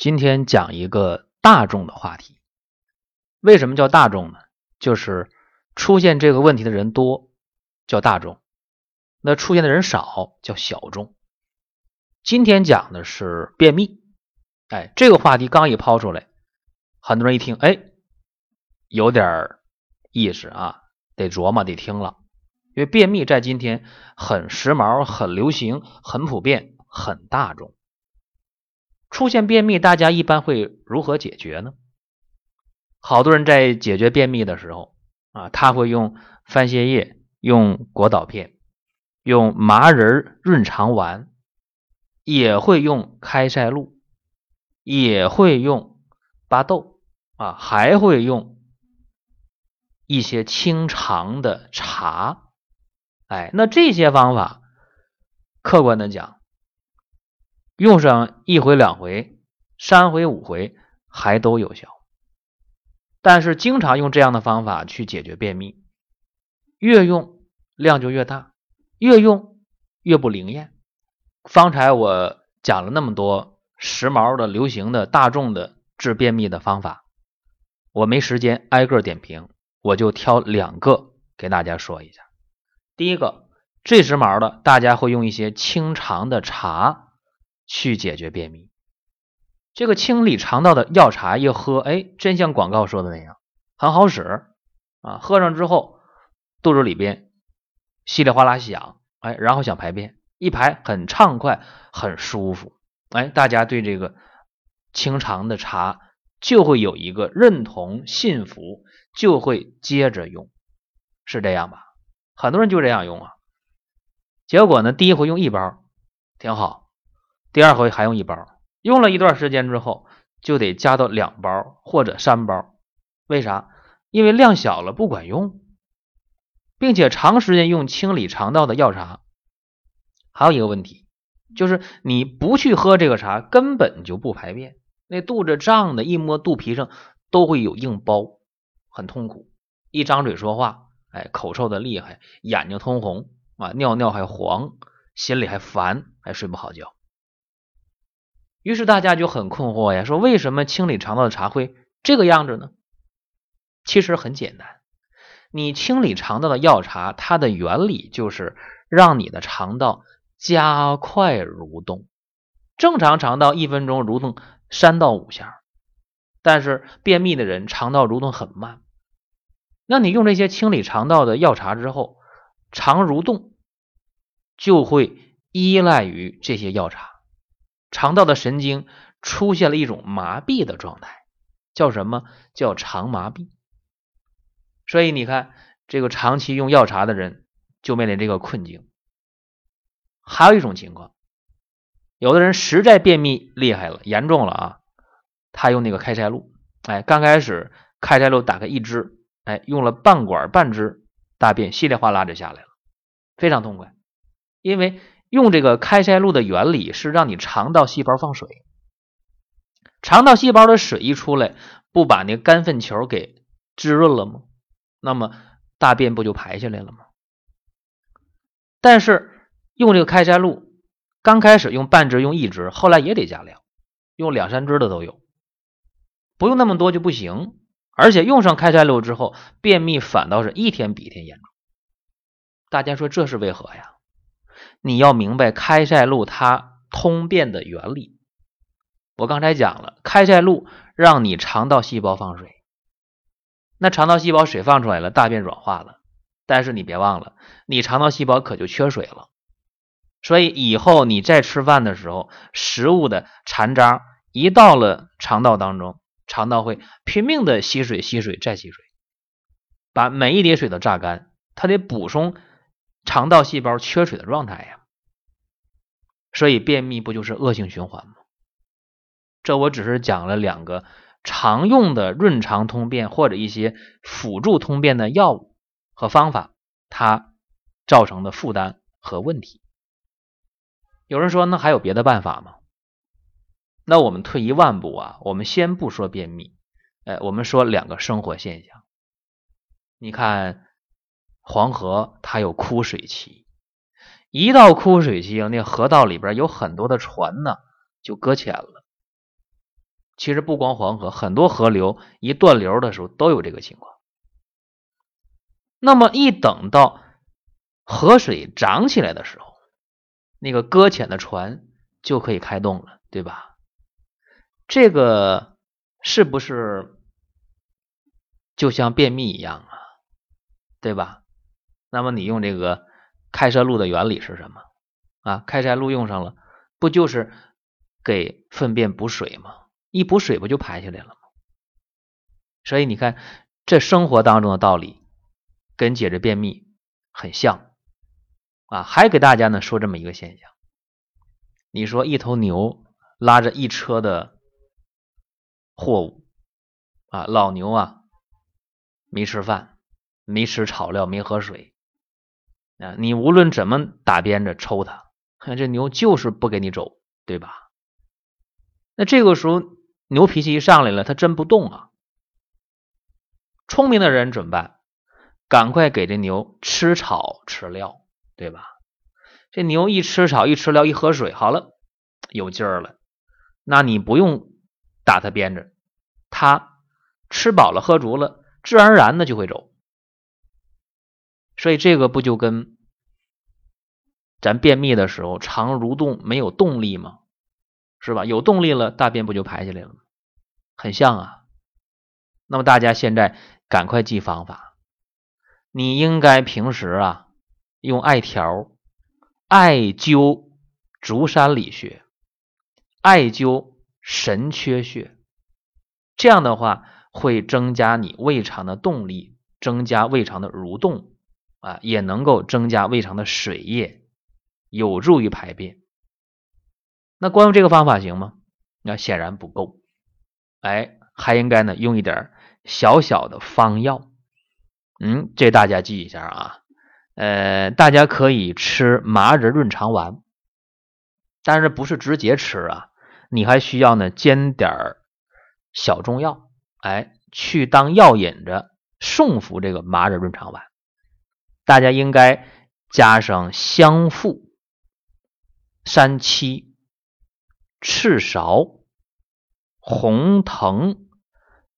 今天讲一个大众的话题。为什么叫大众呢？就是出现这个问题的人多，叫大众；那出现的人少，叫小众。今天讲的是便秘。哎，这个话题刚一抛出来，很多人一听，哎，有点意思啊，得琢磨，得听了。因为便秘在今天很时髦、很流行、很普遍、很大众。出现便秘，大家一般会如何解决呢？好多人在解决便秘的时候啊，他会用番泻叶、用果导片、用麻仁润肠丸，也会用开塞露，也会用巴豆啊，还会用一些清肠的茶。哎，那这些方法，客观的讲。用上一回、两回、三回、五回还都有效，但是经常用这样的方法去解决便秘，越用量就越大，越用越不灵验。方才我讲了那么多时髦的、流行的、大众的治便秘的方法，我没时间挨个点评，我就挑两个给大家说一下。第一个最时髦的，大家会用一些清肠的茶。去解决便秘，这个清理肠道的药茶一喝，哎，真像广告说的那样，很好使啊！喝上之后，肚子里边稀里哗啦响，哎，然后想排便，一排很畅快，很舒服，哎，大家对这个清肠的茶就会有一个认同信服，就会接着用，是这样吧？很多人就这样用啊，结果呢，第一回用一包，挺好。第二回还用一包，用了一段时间之后，就得加到两包或者三包。为啥？因为量小了不管用，并且长时间用清理肠道的药茶，还有一个问题，就是你不去喝这个茶，根本就不排便，那肚子胀的，一摸肚皮上都会有硬包，很痛苦。一张嘴说话，哎，口臭的厉害，眼睛通红啊，尿尿还黄，心里还烦，还睡不好觉。于是大家就很困惑呀，说为什么清理肠道的茶会这个样子呢？其实很简单，你清理肠道的药茶，它的原理就是让你的肠道加快蠕动。正常肠道一分钟蠕动三到五下，但是便秘的人肠道蠕动很慢。那你用这些清理肠道的药茶之后，肠蠕动就会依赖于这些药茶。肠道的神经出现了一种麻痹的状态，叫什么叫肠麻痹？所以你看，这个长期用药茶的人就面临这个困境。还有一种情况，有的人实在便秘厉害了，严重了啊，他用那个开塞露，哎，刚开始开塞露打开一支，哎，用了半管半支，大便稀里哗啦就下来了，非常痛快，因为。用这个开塞露的原理是让你肠道细胞放水，肠道细胞的水一出来，不把那干粪球给滋润了吗？那么大便不就排下来了吗？但是用这个开塞露，刚开始用半支用一支，后来也得加量，用两三支的都有，不用那么多就不行。而且用上开塞露之后，便秘反倒是一天比一天严重。大家说这是为何呀？你要明白开塞露它通便的原理。我刚才讲了，开塞露让你肠道细胞放水，那肠道细胞水放出来了，大便软化了。但是你别忘了，你肠道细胞可就缺水了。所以以后你再吃饭的时候，食物的残渣一到了肠道当中，肠道会拼命的吸水、吸水再吸水，把每一滴水都榨干，它得补充。肠道细胞缺水的状态呀，所以便秘不就是恶性循环吗？这我只是讲了两个常用的润肠通便或者一些辅助通便的药物和方法，它造成的负担和问题。有人说，那还有别的办法吗？那我们退一万步啊，我们先不说便秘，哎，我们说两个生活现象，你看。黄河它有枯水期，一到枯水期，那河道里边有很多的船呢，就搁浅了。其实不光黄河，很多河流一断流的时候都有这个情况。那么一等到河水涨起来的时候，那个搁浅的船就可以开动了，对吧？这个是不是就像便秘一样啊？对吧？那么你用这个开塞露的原理是什么啊？开塞露用上了，不就是给粪便补水吗？一补水不就排下来了吗？所以你看，这生活当中的道理跟解决便秘很像啊。还给大家呢说这么一个现象：你说一头牛拉着一车的货物啊，老牛啊没吃饭，没吃草料，没喝水啊，你无论怎么打鞭子抽它，看这牛就是不给你走，对吧？那这个时候。牛脾气一上来了，它真不动啊！聪明的人怎么办？赶快给这牛吃草吃料，对吧？这牛一吃草一吃料一喝水，好了，有劲儿了。那你不用打它鞭子，它吃饱了喝足了，自然而然的就会走。所以这个不就跟咱便秘的时候肠蠕动没有动力吗？是吧？有动力了，大便不就排下来了吗？很像啊。那么大家现在赶快记方法。你应该平时啊用艾条艾灸足三里穴，艾灸神阙穴。这样的话会增加你胃肠的动力，增加胃肠的蠕动啊，也能够增加胃肠的水液，有助于排便。那光用这个方法行吗？那显然不够，哎，还应该呢用一点小小的方药。嗯，这大家记一下啊。呃，大家可以吃麻仁润肠丸，但是不是直接吃啊？你还需要呢煎点小中药，哎，去当药引着送服这个麻仁润肠丸。大家应该加上香附、三七。赤芍、红藤、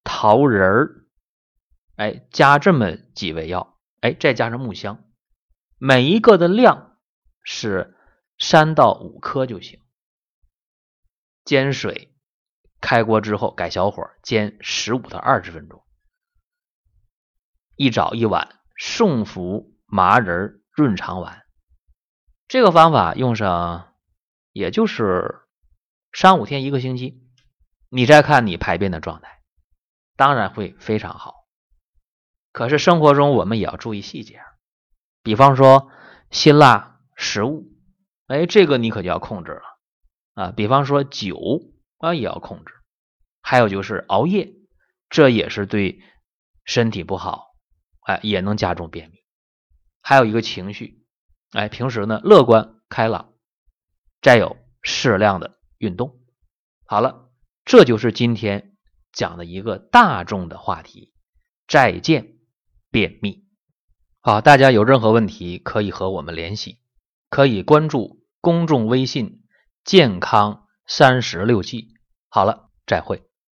桃仁儿，哎，加这么几味药，哎，再加上木香，每一个的量是三到五颗就行。煎水，开锅之后改小火煎十五到二十分钟。一早一晚送服麻仁润肠丸，这个方法用上，也就是。三五天一个星期，你再看你排便的状态，当然会非常好。可是生活中我们也要注意细节，比方说辛辣食物，哎，这个你可就要控制了啊。比方说酒啊，也要控制。还有就是熬夜，这也是对身体不好，哎，也能加重便秘。还有一个情绪，哎，平时呢乐观开朗，再有适量的。运动好了，这就是今天讲的一个大众的话题。再见，便秘。好，大家有任何问题可以和我们联系，可以关注公众微信“健康三十六计”。好了，再会。